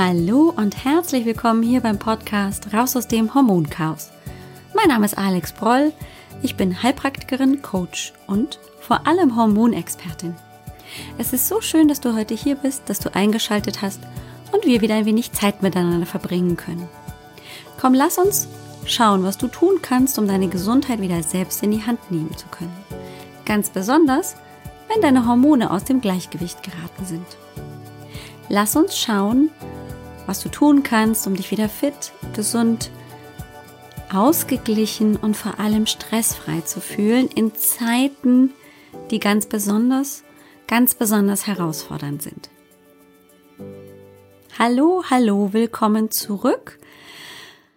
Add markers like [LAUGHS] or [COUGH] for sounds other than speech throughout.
Hallo und herzlich willkommen hier beim Podcast Raus aus dem Hormonchaos. Mein Name ist Alex Broll, ich bin Heilpraktikerin, Coach und vor allem Hormonexpertin. Es ist so schön, dass du heute hier bist, dass du eingeschaltet hast und wir wieder ein wenig Zeit miteinander verbringen können. Komm, lass uns schauen, was du tun kannst, um deine Gesundheit wieder selbst in die Hand nehmen zu können. Ganz besonders, wenn deine Hormone aus dem Gleichgewicht geraten sind. Lass uns schauen, was du tun kannst, um dich wieder fit, gesund, ausgeglichen und vor allem stressfrei zu fühlen in Zeiten, die ganz besonders, ganz besonders herausfordernd sind. Hallo, hallo, willkommen zurück.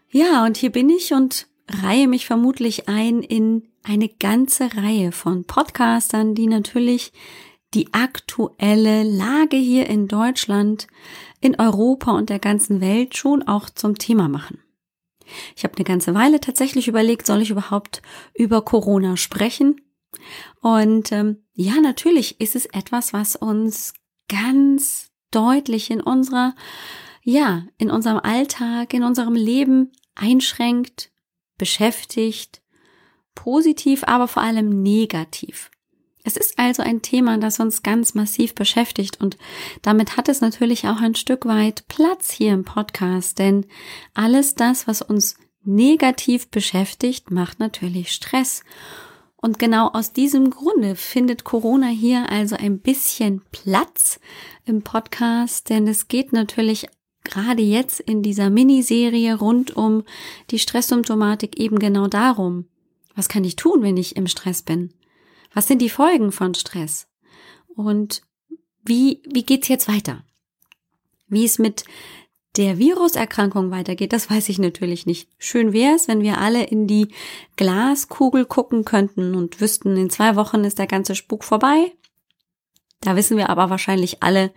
Ja, und hier bin ich und reihe mich vermutlich ein in eine ganze Reihe von Podcastern, die natürlich die aktuelle Lage hier in Deutschland, in Europa und der ganzen Welt schon auch zum Thema machen. Ich habe eine ganze Weile tatsächlich überlegt, soll ich überhaupt über Corona sprechen? Und ähm, ja, natürlich ist es etwas, was uns ganz deutlich in unserer, ja, in unserem Alltag, in unserem Leben einschränkt, beschäftigt, positiv, aber vor allem negativ. Es ist also ein Thema, das uns ganz massiv beschäftigt und damit hat es natürlich auch ein Stück weit Platz hier im Podcast, denn alles das, was uns negativ beschäftigt, macht natürlich Stress. Und genau aus diesem Grunde findet Corona hier also ein bisschen Platz im Podcast, denn es geht natürlich gerade jetzt in dieser Miniserie rund um die Stresssymptomatik eben genau darum, was kann ich tun, wenn ich im Stress bin? Was sind die Folgen von Stress? Und wie, wie geht's jetzt weiter? Wie es mit der Viruserkrankung weitergeht, das weiß ich natürlich nicht. Schön wäre es, wenn wir alle in die Glaskugel gucken könnten und wüssten, in zwei Wochen ist der ganze Spuk vorbei. Da wissen wir aber wahrscheinlich alle,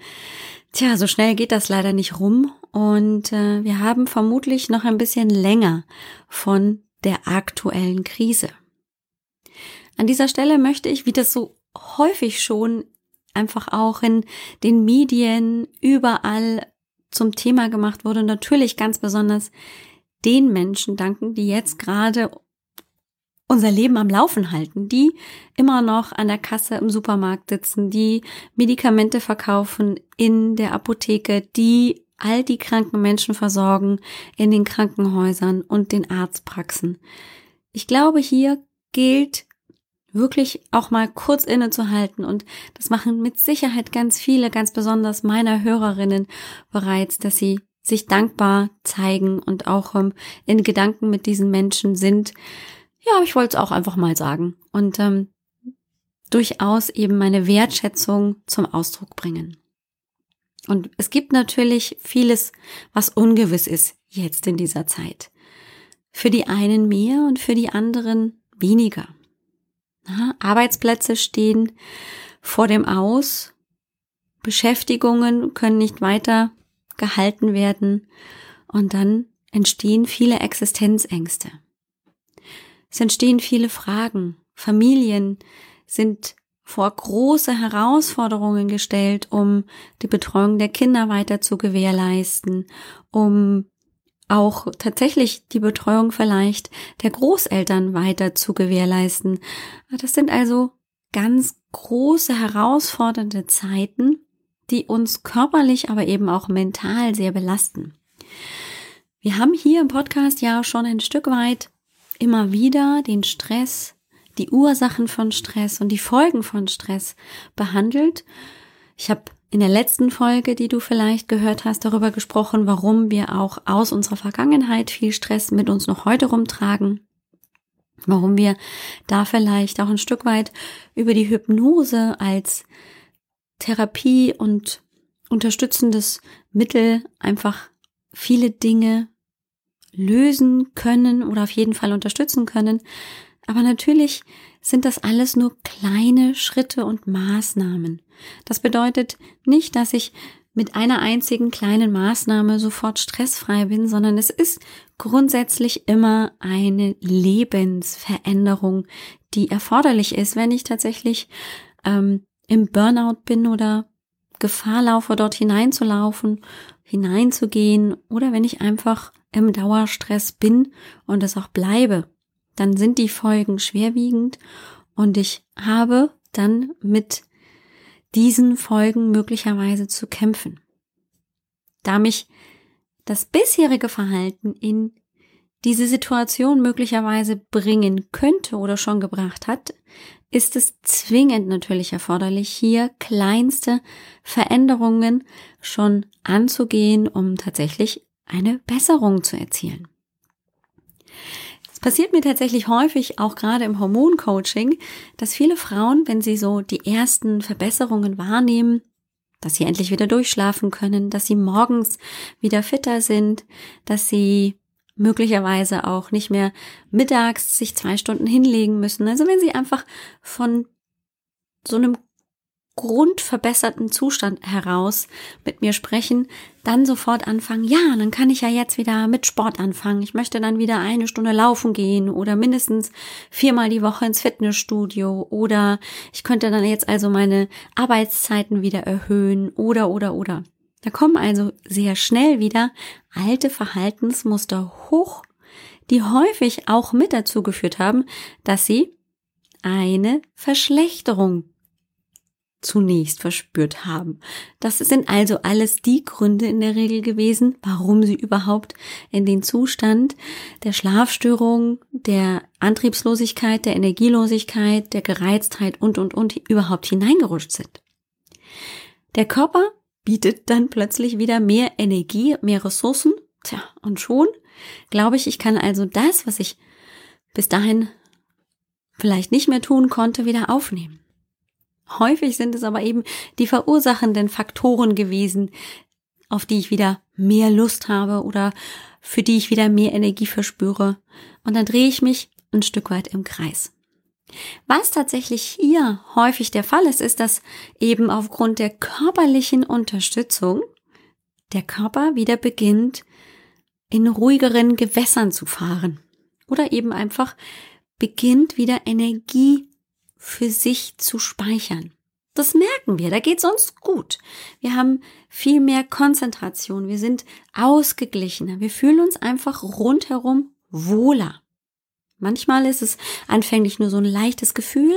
tja, so schnell geht das leider nicht rum und äh, wir haben vermutlich noch ein bisschen länger von der aktuellen Krise. An dieser Stelle möchte ich, wie das so häufig schon einfach auch in den Medien überall zum Thema gemacht wurde, natürlich ganz besonders den Menschen danken, die jetzt gerade unser Leben am Laufen halten, die immer noch an der Kasse im Supermarkt sitzen, die Medikamente verkaufen in der Apotheke, die all die kranken Menschen versorgen in den Krankenhäusern und den Arztpraxen. Ich glaube, hier gilt wirklich auch mal kurz innezuhalten und das machen mit Sicherheit ganz viele, ganz besonders meiner Hörerinnen bereits, dass sie sich dankbar zeigen und auch ähm, in Gedanken mit diesen Menschen sind. Ja, ich wollte es auch einfach mal sagen und ähm, durchaus eben meine Wertschätzung zum Ausdruck bringen. Und es gibt natürlich vieles, was ungewiss ist jetzt in dieser Zeit. Für die einen mehr und für die anderen weniger. Arbeitsplätze stehen vor dem Aus, Beschäftigungen können nicht weiter gehalten werden und dann entstehen viele Existenzängste. Es entstehen viele Fragen. Familien sind vor große Herausforderungen gestellt, um die Betreuung der Kinder weiter zu gewährleisten, um auch tatsächlich die Betreuung vielleicht der Großeltern weiter zu gewährleisten. Das sind also ganz große herausfordernde Zeiten, die uns körperlich, aber eben auch mental sehr belasten. Wir haben hier im Podcast ja schon ein Stück weit immer wieder den Stress, die Ursachen von Stress und die Folgen von Stress behandelt. Ich habe in der letzten Folge, die du vielleicht gehört hast, darüber gesprochen, warum wir auch aus unserer Vergangenheit viel Stress mit uns noch heute rumtragen. Warum wir da vielleicht auch ein Stück weit über die Hypnose als Therapie und unterstützendes Mittel einfach viele Dinge lösen können oder auf jeden Fall unterstützen können. Aber natürlich sind das alles nur kleine Schritte und Maßnahmen. Das bedeutet nicht, dass ich mit einer einzigen kleinen Maßnahme sofort stressfrei bin, sondern es ist grundsätzlich immer eine Lebensveränderung, die erforderlich ist, wenn ich tatsächlich ähm, im Burnout bin oder Gefahr laufe, dort hineinzulaufen, hineinzugehen oder wenn ich einfach im Dauerstress bin und es auch bleibe, dann sind die Folgen schwerwiegend und ich habe dann mit diesen Folgen möglicherweise zu kämpfen. Da mich das bisherige Verhalten in diese Situation möglicherweise bringen könnte oder schon gebracht hat, ist es zwingend natürlich erforderlich, hier kleinste Veränderungen schon anzugehen, um tatsächlich eine Besserung zu erzielen. Passiert mir tatsächlich häufig, auch gerade im Hormoncoaching, dass viele Frauen, wenn sie so die ersten Verbesserungen wahrnehmen, dass sie endlich wieder durchschlafen können, dass sie morgens wieder fitter sind, dass sie möglicherweise auch nicht mehr mittags sich zwei Stunden hinlegen müssen. Also wenn sie einfach von so einem grundverbesserten Zustand heraus mit mir sprechen, dann sofort anfangen, ja, dann kann ich ja jetzt wieder mit Sport anfangen. Ich möchte dann wieder eine Stunde laufen gehen oder mindestens viermal die Woche ins Fitnessstudio oder ich könnte dann jetzt also meine Arbeitszeiten wieder erhöhen oder oder oder. Da kommen also sehr schnell wieder alte Verhaltensmuster hoch, die häufig auch mit dazu geführt haben, dass sie eine Verschlechterung zunächst verspürt haben. Das sind also alles die Gründe in der Regel gewesen, warum sie überhaupt in den Zustand der Schlafstörung, der Antriebslosigkeit, der Energielosigkeit, der Gereiztheit und, und, und überhaupt hineingerutscht sind. Der Körper bietet dann plötzlich wieder mehr Energie, mehr Ressourcen. Tja, und schon glaube ich, ich kann also das, was ich bis dahin vielleicht nicht mehr tun konnte, wieder aufnehmen. Häufig sind es aber eben die verursachenden Faktoren gewesen, auf die ich wieder mehr Lust habe oder für die ich wieder mehr Energie verspüre. Und dann drehe ich mich ein Stück weit im Kreis. Was tatsächlich hier häufig der Fall ist, ist, dass eben aufgrund der körperlichen Unterstützung der Körper wieder beginnt, in ruhigeren Gewässern zu fahren oder eben einfach beginnt wieder Energie für sich zu speichern. Das merken wir, da geht's uns gut. Wir haben viel mehr Konzentration, wir sind ausgeglichener, wir fühlen uns einfach rundherum wohler. Manchmal ist es anfänglich nur so ein leichtes Gefühl,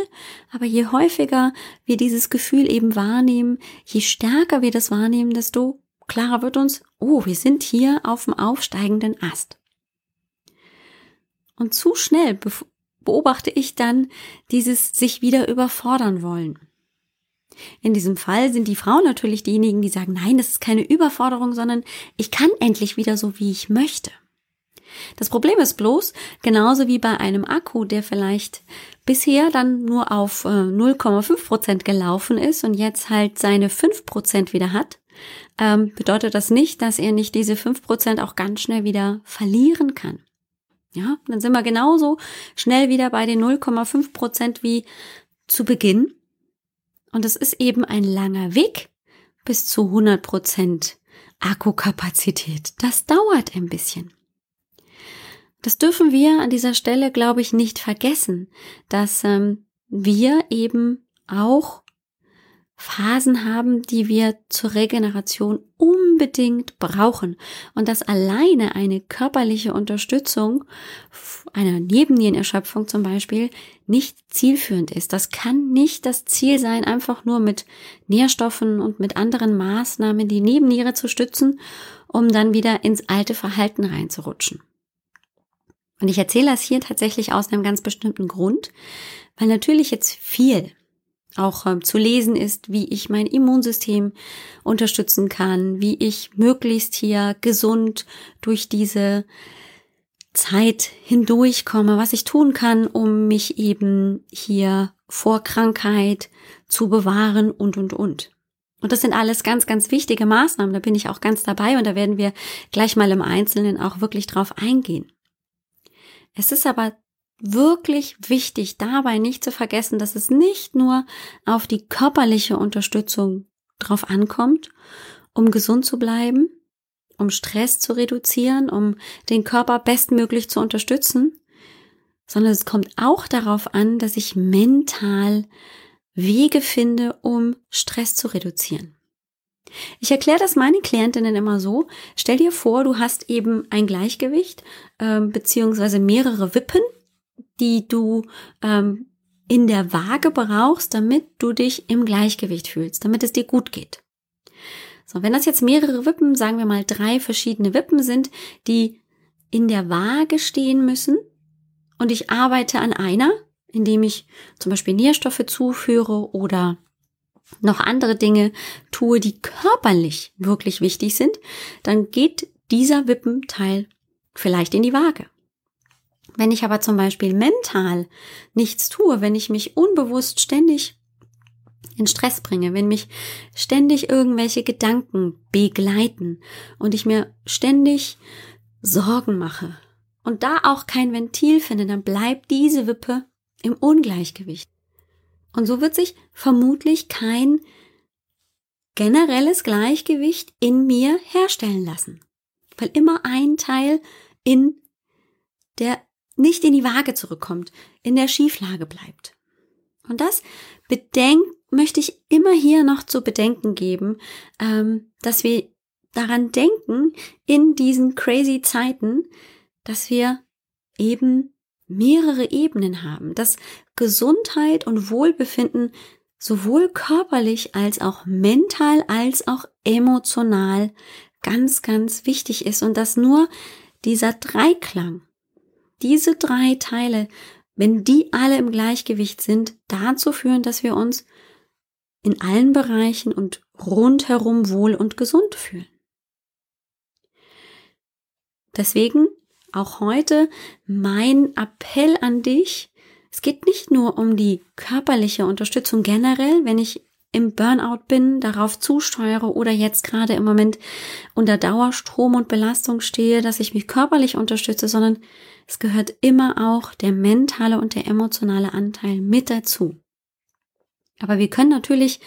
aber je häufiger wir dieses Gefühl eben wahrnehmen, je stärker wir das wahrnehmen, desto klarer wird uns, oh, wir sind hier auf dem aufsteigenden Ast. Und zu schnell beobachte ich dann dieses sich wieder überfordern wollen. In diesem Fall sind die Frauen natürlich diejenigen, die sagen, nein, das ist keine Überforderung, sondern ich kann endlich wieder so, wie ich möchte. Das Problem ist bloß, genauso wie bei einem Akku, der vielleicht bisher dann nur auf 0,5 äh, Prozent gelaufen ist und jetzt halt seine 5 Prozent wieder hat, ähm, bedeutet das nicht, dass er nicht diese 5 Prozent auch ganz schnell wieder verlieren kann. Ja, dann sind wir genauso schnell wieder bei den 0,5 Prozent wie zu Beginn. Und es ist eben ein langer Weg bis zu 100 Prozent Akkukapazität. Das dauert ein bisschen. Das dürfen wir an dieser Stelle, glaube ich, nicht vergessen, dass ähm, wir eben auch Phasen haben, die wir zur Regeneration unbedingt brauchen und dass alleine eine körperliche Unterstützung einer Nebennierenerschöpfung zum Beispiel nicht zielführend ist. Das kann nicht das Ziel sein, einfach nur mit Nährstoffen und mit anderen Maßnahmen die Nebenniere zu stützen, um dann wieder ins alte Verhalten reinzurutschen. Und ich erzähle das hier tatsächlich aus einem ganz bestimmten Grund, weil natürlich jetzt viel auch ähm, zu lesen ist, wie ich mein Immunsystem unterstützen kann, wie ich möglichst hier gesund durch diese Zeit hindurchkomme, was ich tun kann, um mich eben hier vor Krankheit zu bewahren und, und, und. Und das sind alles ganz, ganz wichtige Maßnahmen. Da bin ich auch ganz dabei und da werden wir gleich mal im Einzelnen auch wirklich drauf eingehen. Es ist aber wirklich wichtig, dabei nicht zu vergessen, dass es nicht nur auf die körperliche Unterstützung drauf ankommt, um gesund zu bleiben, um Stress zu reduzieren, um den Körper bestmöglich zu unterstützen, sondern es kommt auch darauf an, dass ich mental Wege finde, um Stress zu reduzieren. Ich erkläre das meinen Klientinnen immer so. Stell dir vor, du hast eben ein Gleichgewicht äh, beziehungsweise mehrere Wippen, die du ähm, in der Waage brauchst, damit du dich im Gleichgewicht fühlst, damit es dir gut geht. So, wenn das jetzt mehrere Wippen, sagen wir mal drei verschiedene Wippen sind, die in der Waage stehen müssen und ich arbeite an einer, indem ich zum Beispiel Nährstoffe zuführe oder noch andere Dinge tue, die körperlich wirklich wichtig sind, dann geht dieser Wippenteil vielleicht in die Waage. Wenn ich aber zum Beispiel mental nichts tue, wenn ich mich unbewusst ständig in Stress bringe, wenn mich ständig irgendwelche Gedanken begleiten und ich mir ständig Sorgen mache und da auch kein Ventil finde, dann bleibt diese Wippe im Ungleichgewicht. Und so wird sich vermutlich kein generelles Gleichgewicht in mir herstellen lassen. Weil immer ein Teil in der nicht in die Waage zurückkommt, in der Schieflage bleibt. Und das bedenk, möchte ich immer hier noch zu bedenken geben, ähm, dass wir daran denken in diesen crazy Zeiten, dass wir eben mehrere Ebenen haben, dass Gesundheit und Wohlbefinden sowohl körperlich als auch mental als auch emotional ganz, ganz wichtig ist und dass nur dieser Dreiklang, diese drei Teile, wenn die alle im Gleichgewicht sind, dazu führen, dass wir uns in allen Bereichen und rundherum wohl und gesund fühlen. Deswegen auch heute mein Appell an dich. Es geht nicht nur um die körperliche Unterstützung generell, wenn ich im Burnout bin, darauf zusteuere oder jetzt gerade im Moment unter Dauerstrom und Belastung stehe, dass ich mich körperlich unterstütze, sondern es gehört immer auch der mentale und der emotionale Anteil mit dazu. Aber wir können natürlich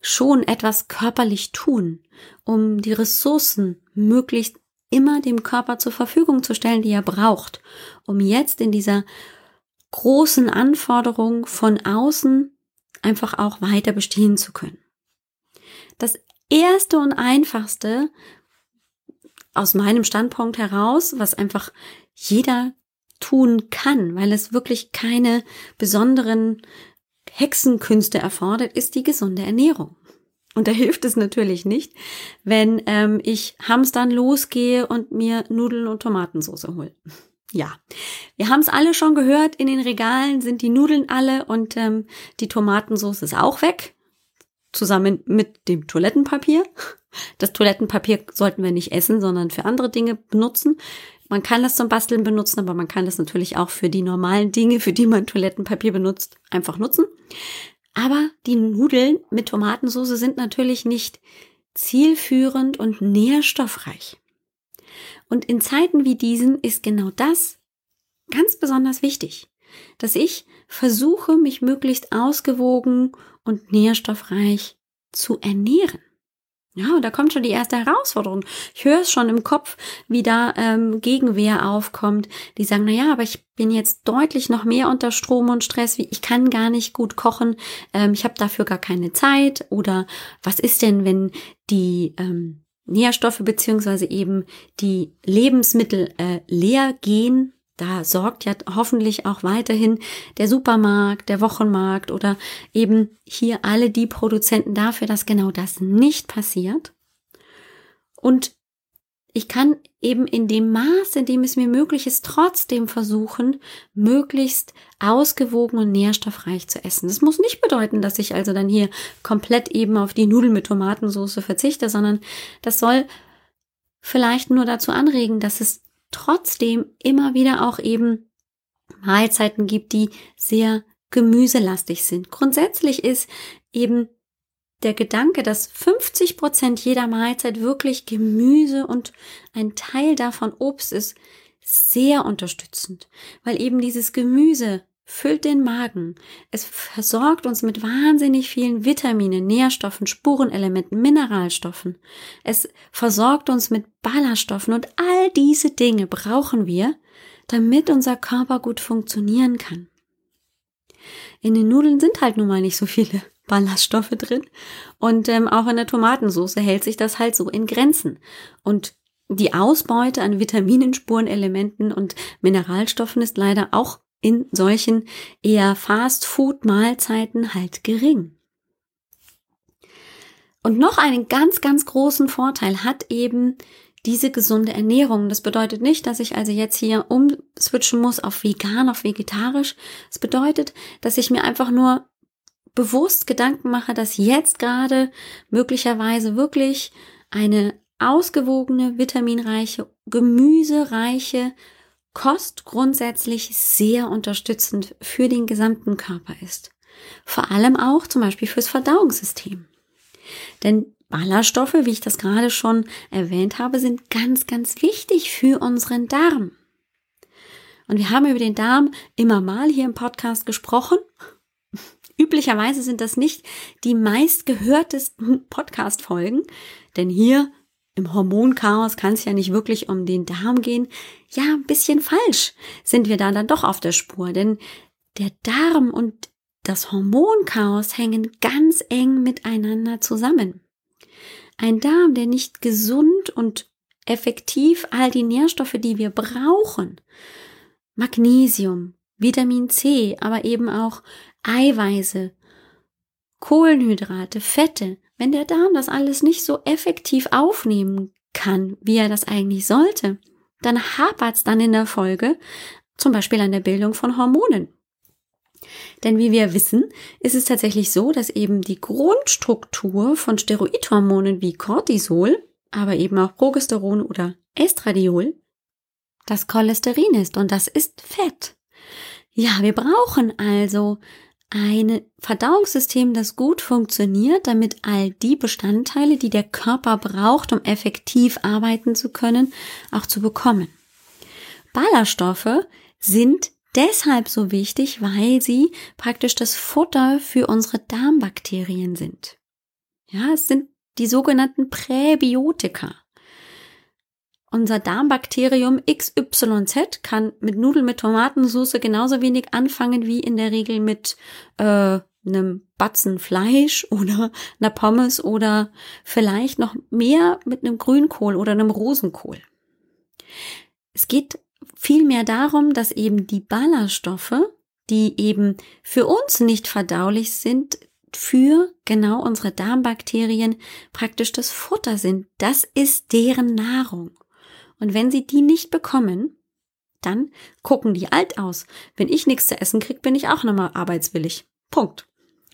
schon etwas körperlich tun, um die Ressourcen möglichst immer dem Körper zur Verfügung zu stellen, die er braucht, um jetzt in dieser großen Anforderung von außen einfach auch weiter bestehen zu können. Das erste und einfachste aus meinem Standpunkt heraus, was einfach jeder tun kann, weil es wirklich keine besonderen Hexenkünste erfordert, ist die gesunde Ernährung. Und da [LAUGHS] hilft es natürlich nicht, wenn ähm, ich hamstern losgehe und mir Nudeln und Tomatensauce hole. Ja, wir haben es alle schon gehört, in den Regalen sind die Nudeln alle und ähm, die Tomatensauce ist auch weg, zusammen mit dem Toilettenpapier. Das Toilettenpapier sollten wir nicht essen, sondern für andere Dinge benutzen. Man kann das zum Basteln benutzen, aber man kann das natürlich auch für die normalen Dinge, für die man Toilettenpapier benutzt, einfach nutzen. Aber die Nudeln mit Tomatensauce sind natürlich nicht zielführend und nährstoffreich. Und in Zeiten wie diesen ist genau das ganz besonders wichtig, dass ich versuche, mich möglichst ausgewogen und nährstoffreich zu ernähren. Ja, und da kommt schon die erste Herausforderung. Ich höre es schon im Kopf, wie da ähm, Gegenwehr aufkommt. Die sagen, na ja, aber ich bin jetzt deutlich noch mehr unter Strom und Stress, wie ich kann gar nicht gut kochen, ähm, ich habe dafür gar keine Zeit. Oder was ist denn, wenn die ähm, Nährstoffe beziehungsweise eben die Lebensmittel äh, leer gehen? Da sorgt ja hoffentlich auch weiterhin der Supermarkt, der Wochenmarkt oder eben hier alle die Produzenten dafür, dass genau das nicht passiert. Und ich kann eben in dem Maß, in dem es mir möglich ist, trotzdem versuchen, möglichst ausgewogen und nährstoffreich zu essen. Das muss nicht bedeuten, dass ich also dann hier komplett eben auf die Nudeln mit Tomatensauce verzichte, sondern das soll vielleicht nur dazu anregen, dass es trotzdem immer wieder auch eben Mahlzeiten gibt, die sehr gemüselastig sind. Grundsätzlich ist eben der Gedanke, dass 50 Prozent jeder Mahlzeit wirklich Gemüse und ein Teil davon Obst ist, sehr unterstützend, weil eben dieses Gemüse füllt den Magen. Es versorgt uns mit wahnsinnig vielen Vitaminen, Nährstoffen, Spurenelementen, Mineralstoffen. Es versorgt uns mit Ballaststoffen und all diese Dinge brauchen wir, damit unser Körper gut funktionieren kann. In den Nudeln sind halt nun mal nicht so viele Ballaststoffe drin. Und ähm, auch in der Tomatensauce hält sich das halt so in Grenzen. Und die Ausbeute an Vitaminen, Spurenelementen und Mineralstoffen ist leider auch in solchen eher Fast-Food-Mahlzeiten halt gering. Und noch einen ganz, ganz großen Vorteil hat eben diese gesunde Ernährung. Das bedeutet nicht, dass ich also jetzt hier umswitchen muss auf vegan, auf vegetarisch. Es bedeutet, dass ich mir einfach nur bewusst Gedanken mache, dass jetzt gerade möglicherweise wirklich eine ausgewogene, vitaminreiche, gemüsereiche Kost grundsätzlich sehr unterstützend für den gesamten Körper ist. Vor allem auch zum Beispiel fürs Verdauungssystem. Denn Ballaststoffe, wie ich das gerade schon erwähnt habe, sind ganz, ganz wichtig für unseren Darm. Und wir haben über den Darm immer mal hier im Podcast gesprochen. Üblicherweise sind das nicht die meistgehörtesten [LAUGHS] Podcast-Folgen, denn hier im Hormonchaos kann es ja nicht wirklich um den Darm gehen. Ja, ein bisschen falsch sind wir da dann doch auf der Spur, denn der Darm und das Hormonchaos hängen ganz eng miteinander zusammen. Ein Darm, der nicht gesund und effektiv all die Nährstoffe, die wir brauchen, Magnesium, Vitamin C, aber eben auch Eiweiße, Kohlenhydrate, Fette, wenn der Darm das alles nicht so effektiv aufnehmen kann, wie er das eigentlich sollte, dann hapert es dann in der Folge zum Beispiel an der Bildung von Hormonen. Denn wie wir wissen, ist es tatsächlich so, dass eben die Grundstruktur von Steroidhormonen wie Cortisol, aber eben auch Progesteron oder Estradiol, das Cholesterin ist und das ist Fett. Ja, wir brauchen also ein Verdauungssystem, das gut funktioniert, damit all die Bestandteile, die der Körper braucht, um effektiv arbeiten zu können, auch zu bekommen. Ballaststoffe sind deshalb so wichtig, weil sie praktisch das Futter für unsere Darmbakterien sind. Ja, es sind die sogenannten Präbiotika. Unser Darmbakterium XYZ kann mit Nudeln mit Tomatensauce genauso wenig anfangen wie in der Regel mit äh, einem Batzen Fleisch [LAUGHS] oder einer Pommes oder vielleicht noch mehr mit einem Grünkohl oder einem Rosenkohl. Es geht vielmehr darum, dass eben die Ballaststoffe, die eben für uns nicht verdaulich sind, für genau unsere Darmbakterien praktisch das Futter sind. Das ist deren Nahrung. Und wenn sie die nicht bekommen, dann gucken die alt aus. Wenn ich nichts zu essen krieg, bin ich auch nochmal arbeitswillig. Punkt.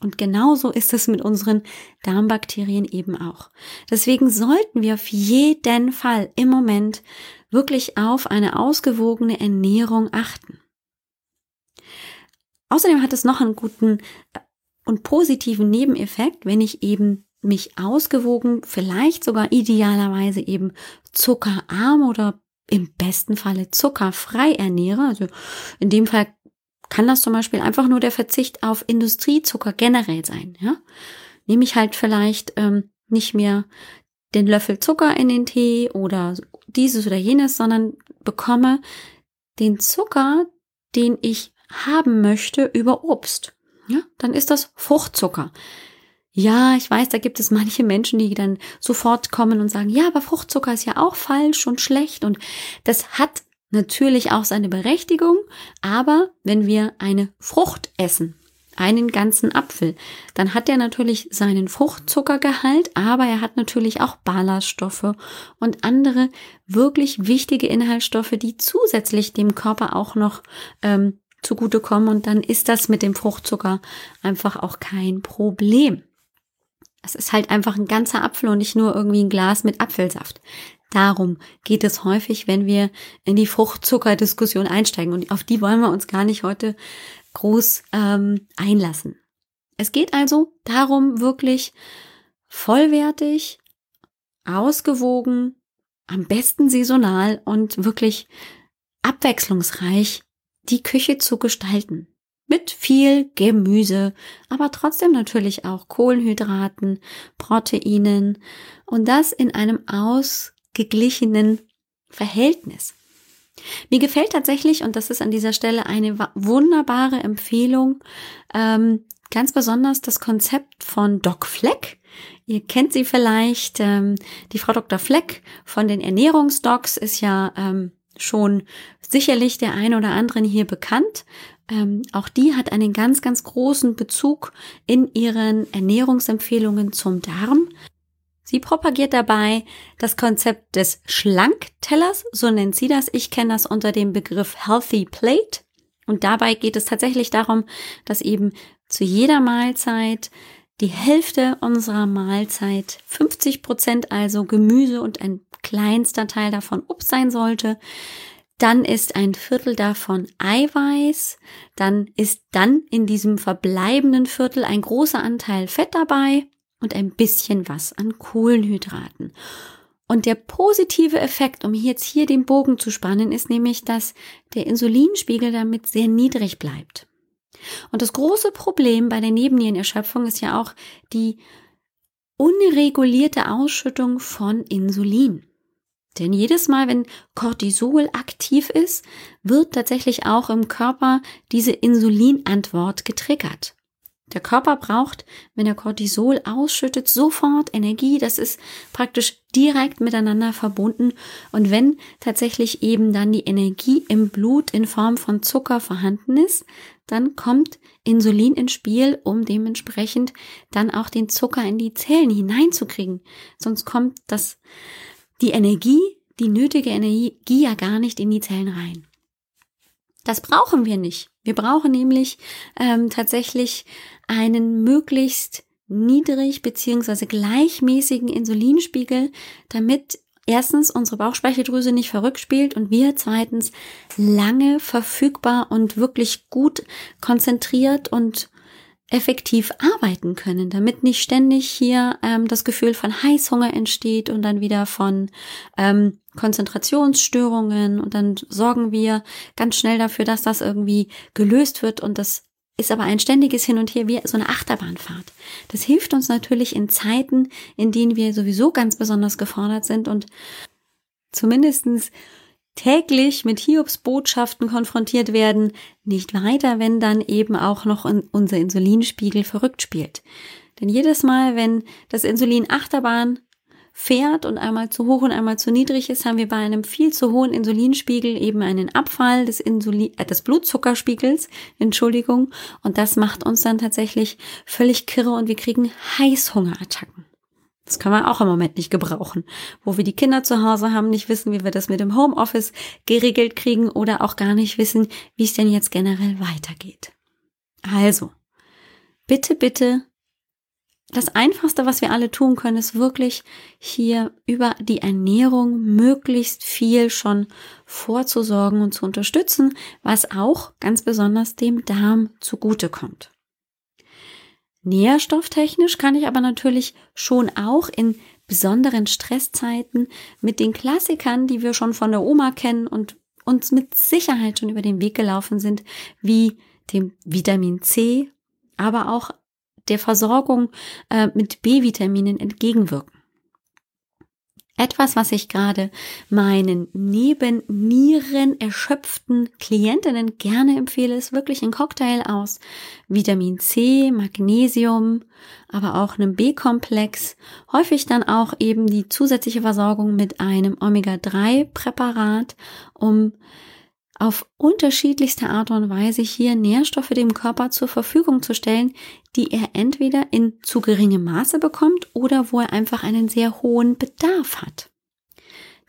Und genauso ist es mit unseren Darmbakterien eben auch. Deswegen sollten wir auf jeden Fall im Moment wirklich auf eine ausgewogene Ernährung achten. Außerdem hat es noch einen guten äh, und positiven Nebeneffekt, wenn ich eben mich ausgewogen, vielleicht sogar idealerweise eben zuckerarm oder im besten Falle zuckerfrei ernähre. Also in dem Fall kann das zum Beispiel einfach nur der Verzicht auf Industriezucker generell sein. Ja? Nehme ich halt vielleicht ähm, nicht mehr den Löffel Zucker in den Tee oder dieses oder jenes, sondern bekomme den Zucker, den ich haben möchte, über Obst. Ja, dann ist das Fruchtzucker. Ja, ich weiß, da gibt es manche Menschen, die dann sofort kommen und sagen, ja, aber Fruchtzucker ist ja auch falsch und schlecht. Und das hat natürlich auch seine Berechtigung, aber wenn wir eine Frucht essen, einen ganzen Apfel, dann hat er natürlich seinen Fruchtzuckergehalt, aber er hat natürlich auch Ballaststoffe und andere wirklich wichtige Inhaltsstoffe, die zusätzlich dem Körper auch noch ähm, zugutekommen. Und dann ist das mit dem Fruchtzucker einfach auch kein Problem. Es ist halt einfach ein ganzer Apfel und nicht nur irgendwie ein Glas mit Apfelsaft. Darum geht es häufig, wenn wir in die Fruchtzuckerdiskussion einsteigen. Und auf die wollen wir uns gar nicht heute groß ähm, einlassen. Es geht also darum, wirklich vollwertig, ausgewogen, am besten saisonal und wirklich abwechslungsreich die Küche zu gestalten mit viel Gemüse, aber trotzdem natürlich auch Kohlenhydraten, Proteinen und das in einem ausgeglichenen Verhältnis. Mir gefällt tatsächlich, und das ist an dieser Stelle eine wunderbare Empfehlung ähm, ganz besonders das Konzept von Doc Fleck. Ihr kennt sie vielleicht. Ähm, die Frau Dr. Fleck von den Ernährungsdocs ist ja ähm, schon sicherlich der ein oder anderen hier bekannt. Ähm, auch die hat einen ganz, ganz großen Bezug in ihren Ernährungsempfehlungen zum Darm. Sie propagiert dabei das Konzept des Schlanktellers, so nennt sie das. Ich kenne das unter dem Begriff Healthy Plate. Und dabei geht es tatsächlich darum, dass eben zu jeder Mahlzeit die Hälfte unserer Mahlzeit, 50 Prozent also Gemüse und ein kleinster Teil davon Obst sein sollte. Dann ist ein Viertel davon Eiweiß. Dann ist dann in diesem verbleibenden Viertel ein großer Anteil Fett dabei und ein bisschen was an Kohlenhydraten. Und der positive Effekt, um jetzt hier den Bogen zu spannen, ist nämlich, dass der Insulinspiegel damit sehr niedrig bleibt. Und das große Problem bei der Nebennierenerschöpfung ist ja auch die unregulierte Ausschüttung von Insulin. Denn jedes Mal, wenn Cortisol aktiv ist, wird tatsächlich auch im Körper diese Insulinantwort getriggert. Der Körper braucht, wenn er Cortisol ausschüttet, sofort Energie. Das ist praktisch direkt miteinander verbunden. Und wenn tatsächlich eben dann die Energie im Blut in Form von Zucker vorhanden ist, dann kommt Insulin ins Spiel, um dementsprechend dann auch den Zucker in die Zellen hineinzukriegen. Sonst kommt das, die Energie, die nötige Energie ja gar nicht in die Zellen rein. Das brauchen wir nicht. Wir brauchen nämlich ähm, tatsächlich einen möglichst niedrig beziehungsweise gleichmäßigen Insulinspiegel, damit erstens unsere Bauchspeicheldrüse nicht verrückt spielt und wir zweitens lange verfügbar und wirklich gut konzentriert und effektiv arbeiten können, damit nicht ständig hier ähm, das Gefühl von Heißhunger entsteht und dann wieder von ähm, Konzentrationsstörungen und dann sorgen wir ganz schnell dafür, dass das irgendwie gelöst wird und das ist aber ein ständiges Hin und Her wie so eine Achterbahnfahrt. Das hilft uns natürlich in Zeiten, in denen wir sowieso ganz besonders gefordert sind und zumindestens täglich mit Hiobs Botschaften konfrontiert werden, nicht weiter, wenn dann eben auch noch unser Insulinspiegel verrückt spielt. Denn jedes Mal, wenn das Insulin Achterbahn fährt und einmal zu hoch und einmal zu niedrig ist, haben wir bei einem viel zu hohen Insulinspiegel eben einen Abfall des Insulin, äh, des Blutzuckerspiegels, Entschuldigung, und das macht uns dann tatsächlich völlig kirre und wir kriegen Heißhungerattacken. Das können wir auch im Moment nicht gebrauchen, wo wir die Kinder zu Hause haben, nicht wissen, wie wir das mit dem Homeoffice geregelt kriegen oder auch gar nicht wissen, wie es denn jetzt generell weitergeht. Also, bitte, bitte das Einfachste, was wir alle tun können, ist wirklich hier über die Ernährung möglichst viel schon vorzusorgen und zu unterstützen, was auch ganz besonders dem Darm zugutekommt. Nährstofftechnisch kann ich aber natürlich schon auch in besonderen Stresszeiten mit den Klassikern, die wir schon von der Oma kennen und uns mit Sicherheit schon über den Weg gelaufen sind, wie dem Vitamin C, aber auch der Versorgung äh, mit B-Vitaminen entgegenwirken. Etwas, was ich gerade meinen neben Nieren erschöpften Klientinnen gerne empfehle, ist wirklich ein Cocktail aus Vitamin C, Magnesium, aber auch einem B-Komplex. Häufig dann auch eben die zusätzliche Versorgung mit einem Omega-3-Präparat, um auf unterschiedlichste Art und Weise hier Nährstoffe dem Körper zur Verfügung zu stellen, die er entweder in zu geringem Maße bekommt oder wo er einfach einen sehr hohen Bedarf hat.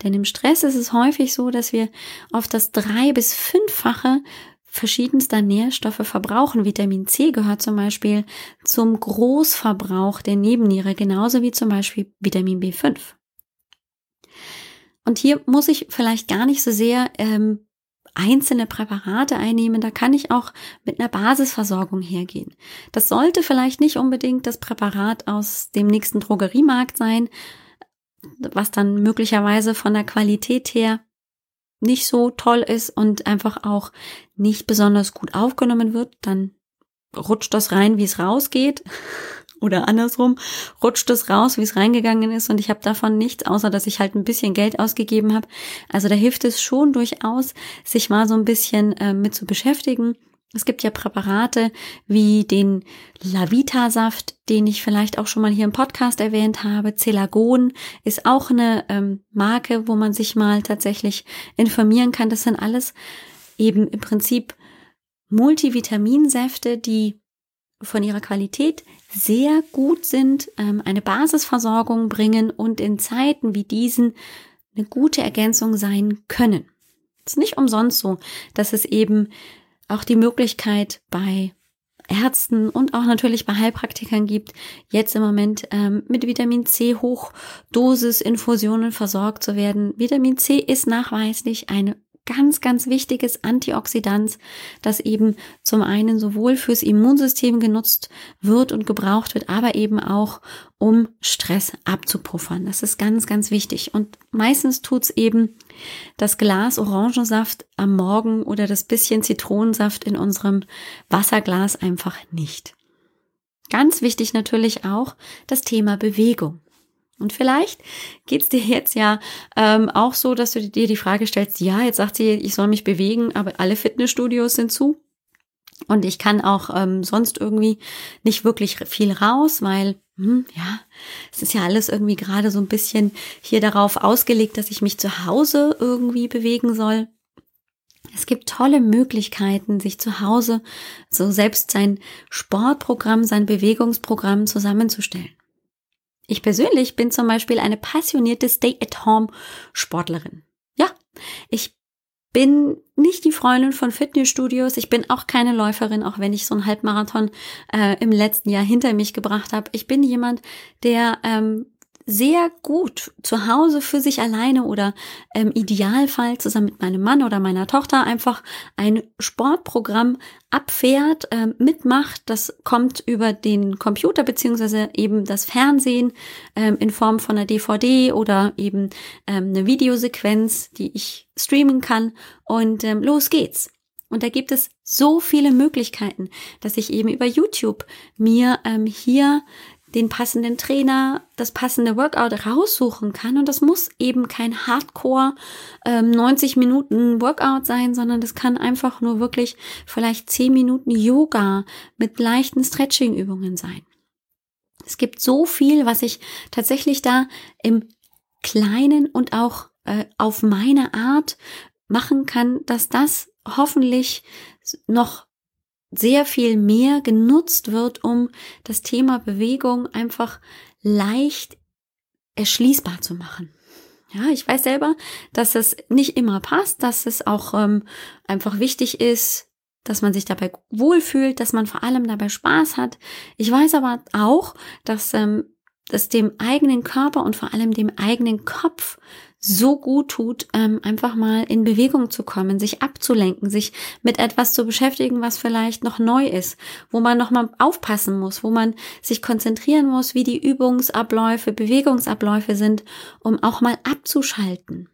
Denn im Stress ist es häufig so, dass wir auf das drei- bis fünffache verschiedenster Nährstoffe verbrauchen. Vitamin C gehört zum Beispiel zum Großverbrauch der Nebenniere, genauso wie zum Beispiel Vitamin B5. Und hier muss ich vielleicht gar nicht so sehr ähm, einzelne Präparate einnehmen, da kann ich auch mit einer Basisversorgung hergehen. Das sollte vielleicht nicht unbedingt das Präparat aus dem nächsten Drogeriemarkt sein, was dann möglicherweise von der Qualität her nicht so toll ist und einfach auch nicht besonders gut aufgenommen wird, dann rutscht das rein, wie es rausgeht oder andersrum, rutscht es raus, wie es reingegangen ist und ich habe davon nichts, außer dass ich halt ein bisschen Geld ausgegeben habe. Also da hilft es schon durchaus, sich mal so ein bisschen äh, mit zu beschäftigen Es gibt ja Präparate wie den Lavita-Saft, den ich vielleicht auch schon mal hier im Podcast erwähnt habe. Celagon ist auch eine ähm, Marke, wo man sich mal tatsächlich informieren kann. Das sind alles eben im Prinzip Multivitaminsäfte, die von ihrer Qualität sehr gut sind, ähm, eine Basisversorgung bringen und in Zeiten wie diesen eine gute Ergänzung sein können. Es ist nicht umsonst so, dass es eben auch die Möglichkeit bei Ärzten und auch natürlich bei Heilpraktikern gibt, jetzt im Moment ähm, mit Vitamin C Hochdosis Infusionen versorgt zu werden. Vitamin C ist nachweislich eine ganz, ganz wichtiges Antioxidant, das eben zum einen sowohl fürs Immunsystem genutzt wird und gebraucht wird, aber eben auch um Stress abzupuffern. Das ist ganz, ganz wichtig. Und meistens tut's eben das Glas Orangensaft am Morgen oder das bisschen Zitronensaft in unserem Wasserglas einfach nicht. Ganz wichtig natürlich auch das Thema Bewegung. Und vielleicht geht's dir jetzt ja ähm, auch so, dass du dir die Frage stellst, ja, jetzt sagt sie, ich soll mich bewegen, aber alle Fitnessstudios sind zu. Und ich kann auch ähm, sonst irgendwie nicht wirklich viel raus, weil, hm, ja, es ist ja alles irgendwie gerade so ein bisschen hier darauf ausgelegt, dass ich mich zu Hause irgendwie bewegen soll. Es gibt tolle Möglichkeiten, sich zu Hause so selbst sein Sportprogramm, sein Bewegungsprogramm zusammenzustellen. Ich persönlich bin zum Beispiel eine passionierte Stay-at-Home-Sportlerin. Ja, ich bin nicht die Freundin von Fitnessstudios. Ich bin auch keine Läuferin, auch wenn ich so einen Halbmarathon äh, im letzten Jahr hinter mich gebracht habe. Ich bin jemand, der ähm, sehr gut zu Hause für sich alleine oder im Idealfall zusammen mit meinem Mann oder meiner Tochter einfach ein Sportprogramm abfährt, äh, mitmacht. Das kommt über den Computer beziehungsweise eben das Fernsehen äh, in Form von einer DVD oder eben ähm, eine Videosequenz, die ich streamen kann. Und ähm, los geht's. Und da gibt es so viele Möglichkeiten, dass ich eben über YouTube mir ähm, hier den passenden Trainer, das passende Workout raussuchen kann. Und das muss eben kein Hardcore ähm, 90 Minuten Workout sein, sondern das kann einfach nur wirklich vielleicht 10 Minuten Yoga mit leichten Stretching-Übungen sein. Es gibt so viel, was ich tatsächlich da im Kleinen und auch äh, auf meine Art machen kann, dass das hoffentlich noch sehr viel mehr genutzt wird, um das Thema Bewegung einfach leicht erschließbar zu machen. Ja, ich weiß selber, dass es nicht immer passt, dass es auch ähm, einfach wichtig ist, dass man sich dabei wohlfühlt, dass man vor allem dabei Spaß hat. Ich weiß aber auch, dass ähm, das dem eigenen Körper und vor allem dem eigenen Kopf so gut tut, ähm, einfach mal in Bewegung zu kommen, sich abzulenken, sich mit etwas zu beschäftigen, was vielleicht noch neu ist, wo man noch mal aufpassen muss, wo man sich konzentrieren muss, wie die Übungsabläufe, Bewegungsabläufe sind, um auch mal abzuschalten.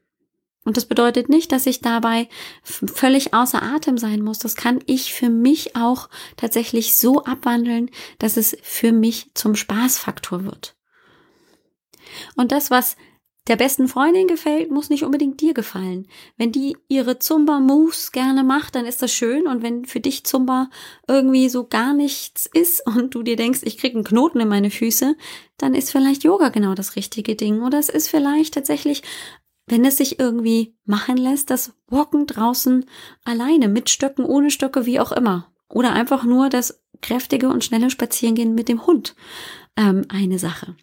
Und das bedeutet nicht, dass ich dabei völlig außer Atem sein muss. Das kann ich für mich auch tatsächlich so abwandeln, dass es für mich zum Spaßfaktor wird. Und das, was der besten Freundin gefällt, muss nicht unbedingt dir gefallen. Wenn die ihre Zumba-Moves gerne macht, dann ist das schön. Und wenn für dich Zumba irgendwie so gar nichts ist [LAUGHS] und du dir denkst, ich krieg einen Knoten in meine Füße, dann ist vielleicht Yoga genau das richtige Ding. Oder es ist vielleicht tatsächlich, wenn es sich irgendwie machen lässt, das Walken draußen alleine, mit Stöcken, ohne Stöcke, wie auch immer. Oder einfach nur das kräftige und schnelle Spazierengehen mit dem Hund. Ähm, eine Sache.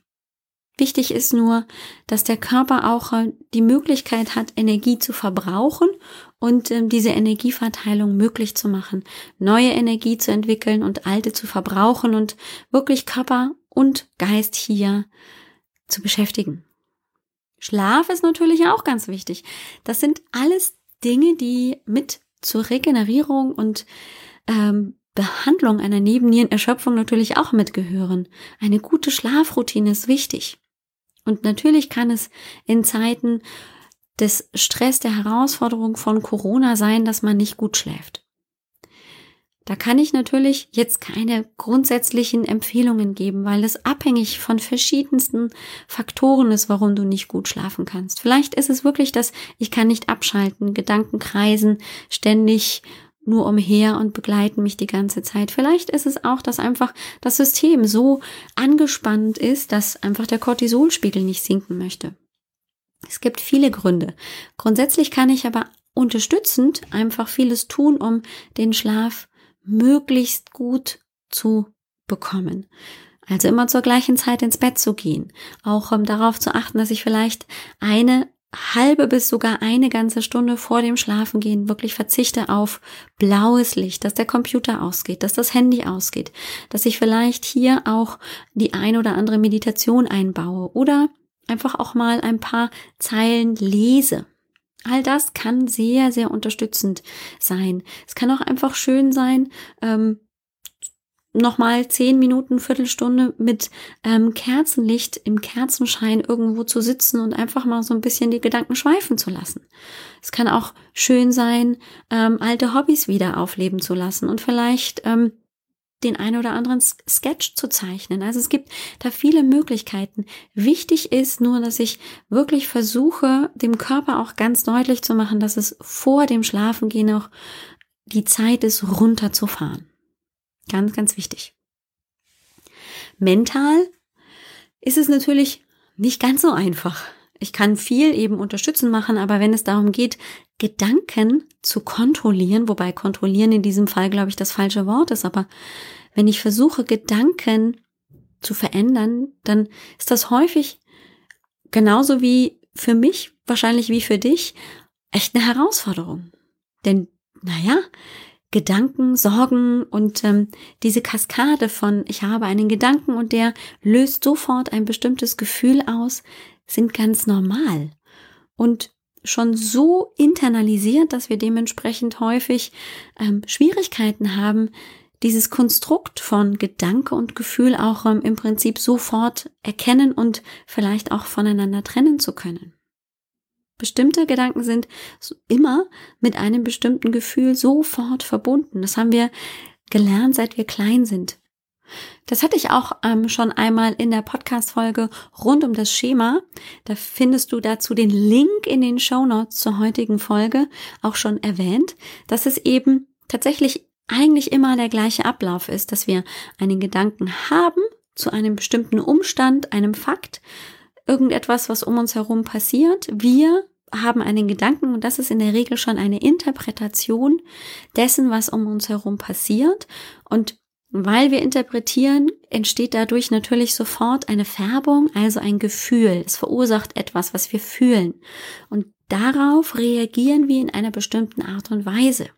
Wichtig ist nur, dass der Körper auch äh, die Möglichkeit hat, Energie zu verbrauchen und ähm, diese Energieverteilung möglich zu machen, neue Energie zu entwickeln und alte zu verbrauchen und wirklich Körper und Geist hier zu beschäftigen. Schlaf ist natürlich auch ganz wichtig. Das sind alles Dinge, die mit zur Regenerierung und ähm, Behandlung einer Nebennierenerschöpfung natürlich auch mitgehören. Eine gute Schlafroutine ist wichtig. Und natürlich kann es in Zeiten des Stress, der Herausforderung von Corona sein, dass man nicht gut schläft. Da kann ich natürlich jetzt keine grundsätzlichen Empfehlungen geben, weil es abhängig von verschiedensten Faktoren ist, warum du nicht gut schlafen kannst. Vielleicht ist es wirklich, dass ich kann nicht abschalten, Gedanken kreisen, ständig nur umher und begleiten mich die ganze Zeit. Vielleicht ist es auch, dass einfach das System so angespannt ist, dass einfach der Cortisolspiegel nicht sinken möchte. Es gibt viele Gründe. Grundsätzlich kann ich aber unterstützend einfach vieles tun, um den Schlaf möglichst gut zu bekommen. Also immer zur gleichen Zeit ins Bett zu gehen. Auch um darauf zu achten, dass ich vielleicht eine halbe bis sogar eine ganze Stunde vor dem Schlafengehen wirklich verzichte auf blaues Licht, dass der Computer ausgeht, dass das Handy ausgeht, dass ich vielleicht hier auch die ein oder andere Meditation einbaue oder einfach auch mal ein paar Zeilen lese. All das kann sehr, sehr unterstützend sein. Es kann auch einfach schön sein, ähm, nochmal zehn Minuten, Viertelstunde mit ähm, Kerzenlicht im Kerzenschein irgendwo zu sitzen und einfach mal so ein bisschen die Gedanken schweifen zu lassen. Es kann auch schön sein, ähm, alte Hobbys wieder aufleben zu lassen und vielleicht ähm, den einen oder anderen Sketch zu zeichnen. Also es gibt da viele Möglichkeiten. Wichtig ist nur, dass ich wirklich versuche, dem Körper auch ganz deutlich zu machen, dass es vor dem Schlafengehen auch die Zeit ist, runterzufahren. Ganz, ganz wichtig. Mental ist es natürlich nicht ganz so einfach. Ich kann viel eben unterstützen machen, aber wenn es darum geht, Gedanken zu kontrollieren, wobei kontrollieren in diesem Fall, glaube ich, das falsche Wort ist, aber wenn ich versuche, Gedanken zu verändern, dann ist das häufig genauso wie für mich, wahrscheinlich wie für dich, echt eine Herausforderung. Denn, naja, Gedanken, Sorgen und ähm, diese Kaskade von ich habe einen Gedanken und der löst sofort ein bestimmtes Gefühl aus, sind ganz normal und schon so internalisiert, dass wir dementsprechend häufig ähm, Schwierigkeiten haben, dieses Konstrukt von Gedanke und Gefühl auch ähm, im Prinzip sofort erkennen und vielleicht auch voneinander trennen zu können. Bestimmte Gedanken sind immer mit einem bestimmten Gefühl sofort verbunden. Das haben wir gelernt, seit wir klein sind. Das hatte ich auch ähm, schon einmal in der Podcast-Folge rund um das Schema. Da findest du dazu den Link in den Show Notes zur heutigen Folge auch schon erwähnt, dass es eben tatsächlich eigentlich immer der gleiche Ablauf ist, dass wir einen Gedanken haben zu einem bestimmten Umstand, einem Fakt, irgendetwas, was um uns herum passiert. Wir haben einen Gedanken und das ist in der Regel schon eine Interpretation dessen, was um uns herum passiert. Und weil wir interpretieren, entsteht dadurch natürlich sofort eine Färbung, also ein Gefühl. Es verursacht etwas, was wir fühlen. Und darauf reagieren wir in einer bestimmten Art und Weise.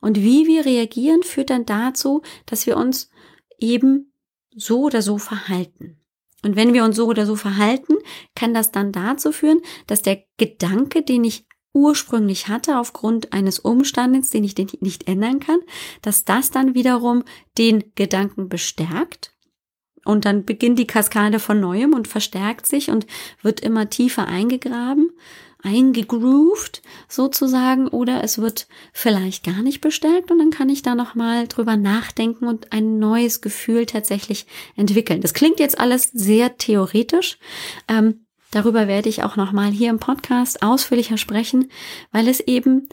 Und wie wir reagieren, führt dann dazu, dass wir uns eben so oder so verhalten. Und wenn wir uns so oder so verhalten, kann das dann dazu führen, dass der Gedanke, den ich ursprünglich hatte aufgrund eines Umstandes, den ich nicht ändern kann, dass das dann wiederum den Gedanken bestärkt. Und dann beginnt die Kaskade von neuem und verstärkt sich und wird immer tiefer eingegraben eingegroovt sozusagen oder es wird vielleicht gar nicht bestärkt und dann kann ich da nochmal drüber nachdenken und ein neues Gefühl tatsächlich entwickeln. Das klingt jetzt alles sehr theoretisch. Ähm, darüber werde ich auch nochmal hier im Podcast ausführlicher sprechen, weil es eben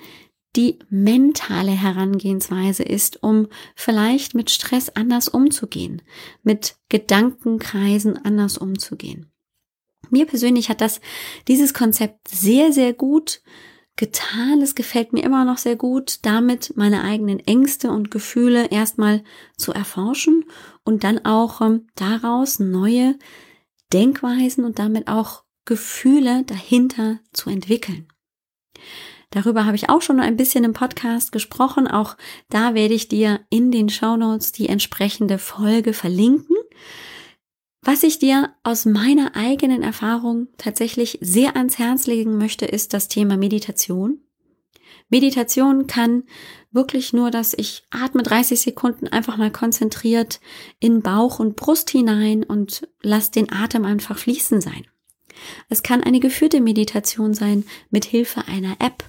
die mentale Herangehensweise ist, um vielleicht mit Stress anders umzugehen, mit Gedankenkreisen anders umzugehen. Mir persönlich hat das, dieses Konzept sehr, sehr gut getan. Es gefällt mir immer noch sehr gut, damit meine eigenen Ängste und Gefühle erstmal zu erforschen und dann auch ähm, daraus neue Denkweisen und damit auch Gefühle dahinter zu entwickeln. Darüber habe ich auch schon ein bisschen im Podcast gesprochen. Auch da werde ich dir in den Show Notes die entsprechende Folge verlinken. Was ich dir aus meiner eigenen Erfahrung tatsächlich sehr ans Herz legen möchte, ist das Thema Meditation. Meditation kann wirklich nur, dass ich atme 30 Sekunden einfach mal konzentriert in Bauch und Brust hinein und lass den Atem einfach fließen sein. Es kann eine geführte Meditation sein mit Hilfe einer App.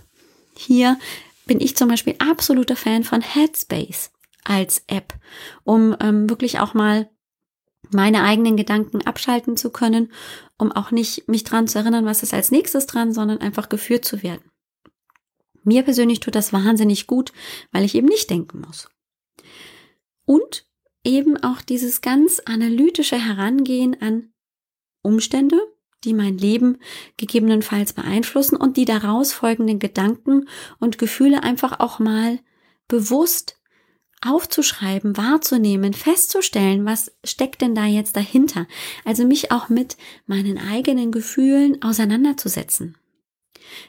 Hier bin ich zum Beispiel absoluter Fan von Headspace als App, um ähm, wirklich auch mal meine eigenen Gedanken abschalten zu können, um auch nicht mich dran zu erinnern, was ist als nächstes dran, sondern einfach geführt zu werden. Mir persönlich tut das wahnsinnig gut, weil ich eben nicht denken muss. Und eben auch dieses ganz analytische Herangehen an Umstände, die mein Leben gegebenenfalls beeinflussen und die daraus folgenden Gedanken und Gefühle einfach auch mal bewusst aufzuschreiben, wahrzunehmen, festzustellen, was steckt denn da jetzt dahinter. Also mich auch mit meinen eigenen Gefühlen auseinanderzusetzen.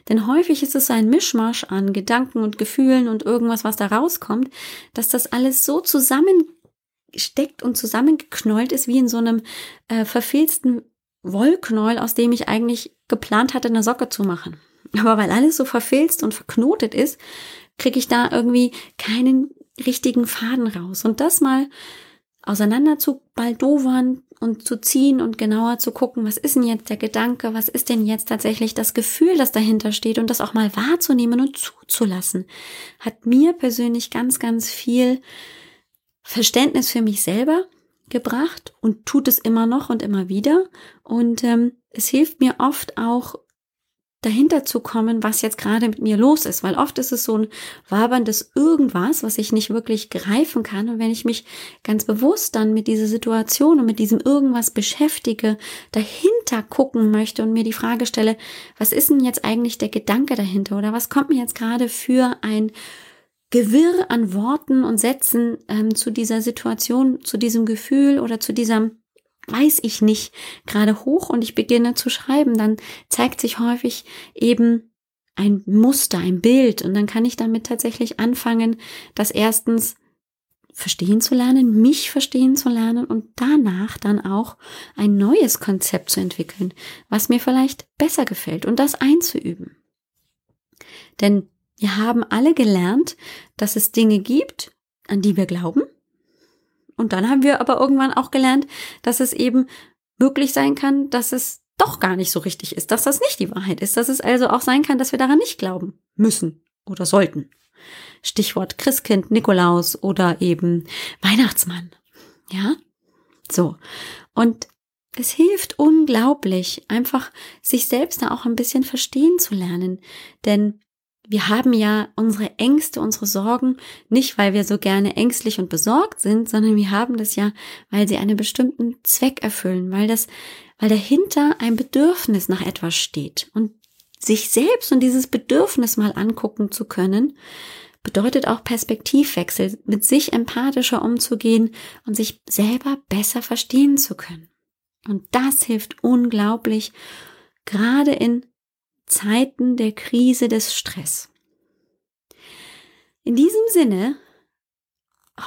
Denn häufig ist es ein Mischmasch an Gedanken und Gefühlen und irgendwas, was da rauskommt, dass das alles so zusammensteckt und zusammengeknollt ist wie in so einem äh, verfilzten Wollknäuel, aus dem ich eigentlich geplant hatte, eine Socke zu machen. Aber weil alles so verfilzt und verknotet ist, kriege ich da irgendwie keinen richtigen Faden raus. Und das mal auseinander zu baldowern und zu ziehen und genauer zu gucken, was ist denn jetzt der Gedanke, was ist denn jetzt tatsächlich das Gefühl, das dahinter steht und das auch mal wahrzunehmen und zuzulassen, hat mir persönlich ganz, ganz viel Verständnis für mich selber gebracht und tut es immer noch und immer wieder. Und ähm, es hilft mir oft auch dahinter zu kommen, was jetzt gerade mit mir los ist, weil oft ist es so ein waberndes irgendwas, was ich nicht wirklich greifen kann. Und wenn ich mich ganz bewusst dann mit dieser Situation und mit diesem irgendwas beschäftige, dahinter gucken möchte und mir die Frage stelle, was ist denn jetzt eigentlich der Gedanke dahinter oder was kommt mir jetzt gerade für ein Gewirr an Worten und Sätzen ähm, zu dieser Situation, zu diesem Gefühl oder zu diesem weiß ich nicht, gerade hoch und ich beginne zu schreiben, dann zeigt sich häufig eben ein Muster, ein Bild und dann kann ich damit tatsächlich anfangen, das erstens verstehen zu lernen, mich verstehen zu lernen und danach dann auch ein neues Konzept zu entwickeln, was mir vielleicht besser gefällt und das einzuüben. Denn wir haben alle gelernt, dass es Dinge gibt, an die wir glauben und dann haben wir aber irgendwann auch gelernt, dass es eben möglich sein kann, dass es doch gar nicht so richtig ist, dass das nicht die Wahrheit ist, dass es also auch sein kann, dass wir daran nicht glauben müssen oder sollten. Stichwort Christkind, Nikolaus oder eben Weihnachtsmann. Ja? So. Und es hilft unglaublich, einfach sich selbst da auch ein bisschen verstehen zu lernen. Denn wir haben ja unsere Ängste, unsere Sorgen nicht, weil wir so gerne ängstlich und besorgt sind, sondern wir haben das ja, weil sie einen bestimmten Zweck erfüllen, weil das, weil dahinter ein Bedürfnis nach etwas steht. Und sich selbst und dieses Bedürfnis mal angucken zu können, bedeutet auch Perspektivwechsel, mit sich empathischer umzugehen und sich selber besser verstehen zu können. Und das hilft unglaublich, gerade in Zeiten der Krise des Stress. In diesem Sinne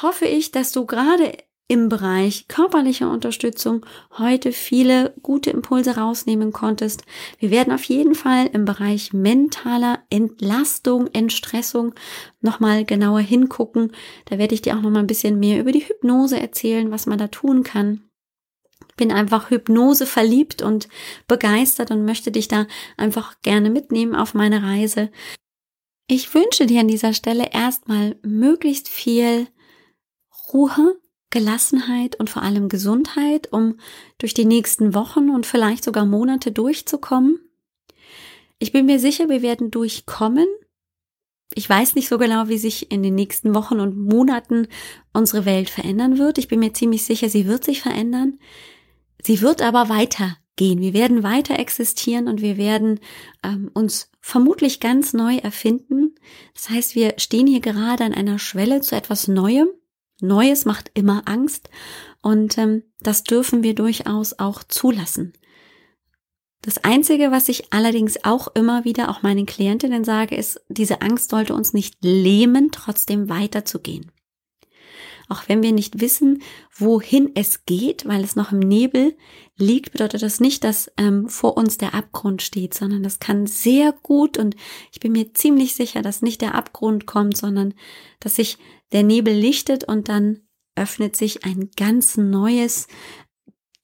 hoffe ich, dass du gerade im Bereich körperlicher Unterstützung heute viele gute Impulse rausnehmen konntest. Wir werden auf jeden Fall im Bereich mentaler Entlastung, Entstressung nochmal genauer hingucken. Da werde ich dir auch nochmal ein bisschen mehr über die Hypnose erzählen, was man da tun kann bin einfach Hypnose verliebt und begeistert und möchte dich da einfach gerne mitnehmen auf meine Reise. Ich wünsche dir an dieser Stelle erstmal möglichst viel Ruhe, Gelassenheit und vor allem Gesundheit, um durch die nächsten Wochen und vielleicht sogar Monate durchzukommen. Ich bin mir sicher, wir werden durchkommen. Ich weiß nicht so genau, wie sich in den nächsten Wochen und Monaten unsere Welt verändern wird. Ich bin mir ziemlich sicher, sie wird sich verändern. Sie wird aber weitergehen. Wir werden weiter existieren und wir werden ähm, uns vermutlich ganz neu erfinden. Das heißt, wir stehen hier gerade an einer Schwelle zu etwas Neuem. Neues macht immer Angst und ähm, das dürfen wir durchaus auch zulassen. Das Einzige, was ich allerdings auch immer wieder auch meinen Klientinnen sage, ist, diese Angst sollte uns nicht lähmen, trotzdem weiterzugehen. Auch wenn wir nicht wissen, wohin es geht, weil es noch im Nebel liegt, bedeutet das nicht, dass ähm, vor uns der Abgrund steht, sondern das kann sehr gut und ich bin mir ziemlich sicher, dass nicht der Abgrund kommt, sondern dass sich der Nebel lichtet und dann öffnet sich ein ganz neues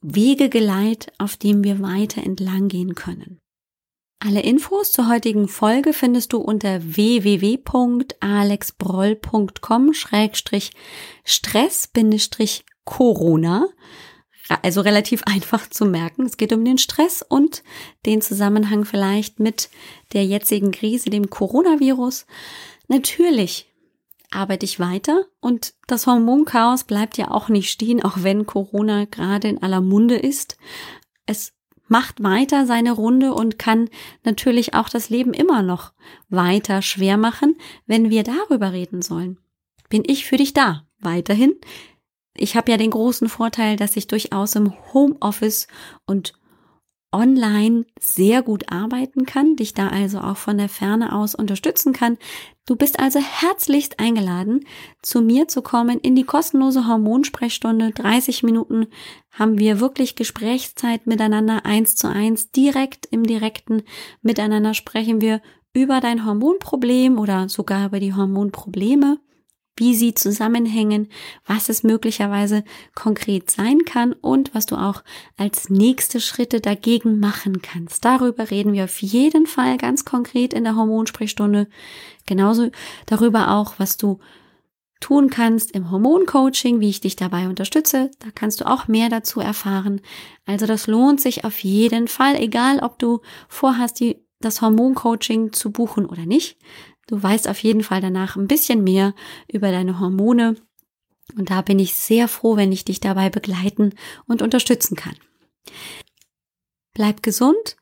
Wegegeleit, auf dem wir weiter entlang gehen können. Alle Infos zur heutigen Folge findest du unter www.alexbroll.com-stress-corona. also relativ [LAUGHS] einfach zu merken. Es geht um den Stress und den Zusammenhang vielleicht mit der jetzigen Krise, dem Coronavirus. Natürlich arbeite ich weiter und das Hormonchaos bleibt ja auch nicht stehen, auch wenn Corona gerade in aller Munde ist. Es macht weiter seine Runde und kann natürlich auch das Leben immer noch weiter schwer machen, wenn wir darüber reden sollen. Bin ich für dich da? Weiterhin. Ich habe ja den großen Vorteil, dass ich durchaus im Homeoffice und online sehr gut arbeiten kann, dich da also auch von der Ferne aus unterstützen kann. Du bist also herzlichst eingeladen, zu mir zu kommen in die kostenlose Hormonsprechstunde. 30 Minuten haben wir wirklich Gesprächszeit miteinander, eins zu eins, direkt im direkten Miteinander sprechen wir über dein Hormonproblem oder sogar über die Hormonprobleme wie sie zusammenhängen, was es möglicherweise konkret sein kann und was du auch als nächste Schritte dagegen machen kannst. Darüber reden wir auf jeden Fall ganz konkret in der Hormonsprechstunde. Genauso darüber auch, was du tun kannst im Hormoncoaching, wie ich dich dabei unterstütze. Da kannst du auch mehr dazu erfahren. Also das lohnt sich auf jeden Fall, egal ob du vorhast, die, das Hormoncoaching zu buchen oder nicht. Du weißt auf jeden Fall danach ein bisschen mehr über deine Hormone. Und da bin ich sehr froh, wenn ich dich dabei begleiten und unterstützen kann. Bleib gesund,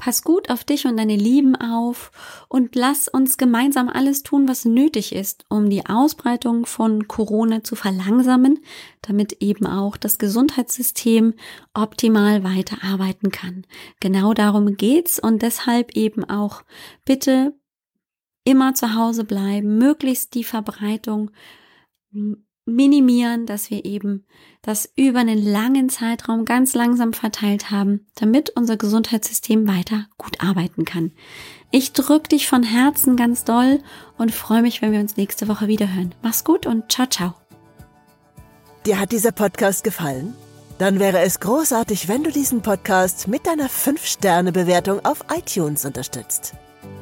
pass gut auf dich und deine Lieben auf und lass uns gemeinsam alles tun, was nötig ist, um die Ausbreitung von Corona zu verlangsamen, damit eben auch das Gesundheitssystem optimal weiterarbeiten kann. Genau darum geht's und deshalb eben auch bitte immer zu Hause bleiben, möglichst die Verbreitung minimieren, dass wir eben das über einen langen Zeitraum ganz langsam verteilt haben, damit unser Gesundheitssystem weiter gut arbeiten kann. Ich drücke dich von Herzen ganz doll und freue mich, wenn wir uns nächste Woche wieder hören. Mach's gut und ciao, ciao. Dir hat dieser Podcast gefallen? Dann wäre es großartig, wenn du diesen Podcast mit deiner 5-Sterne-Bewertung auf iTunes unterstützt.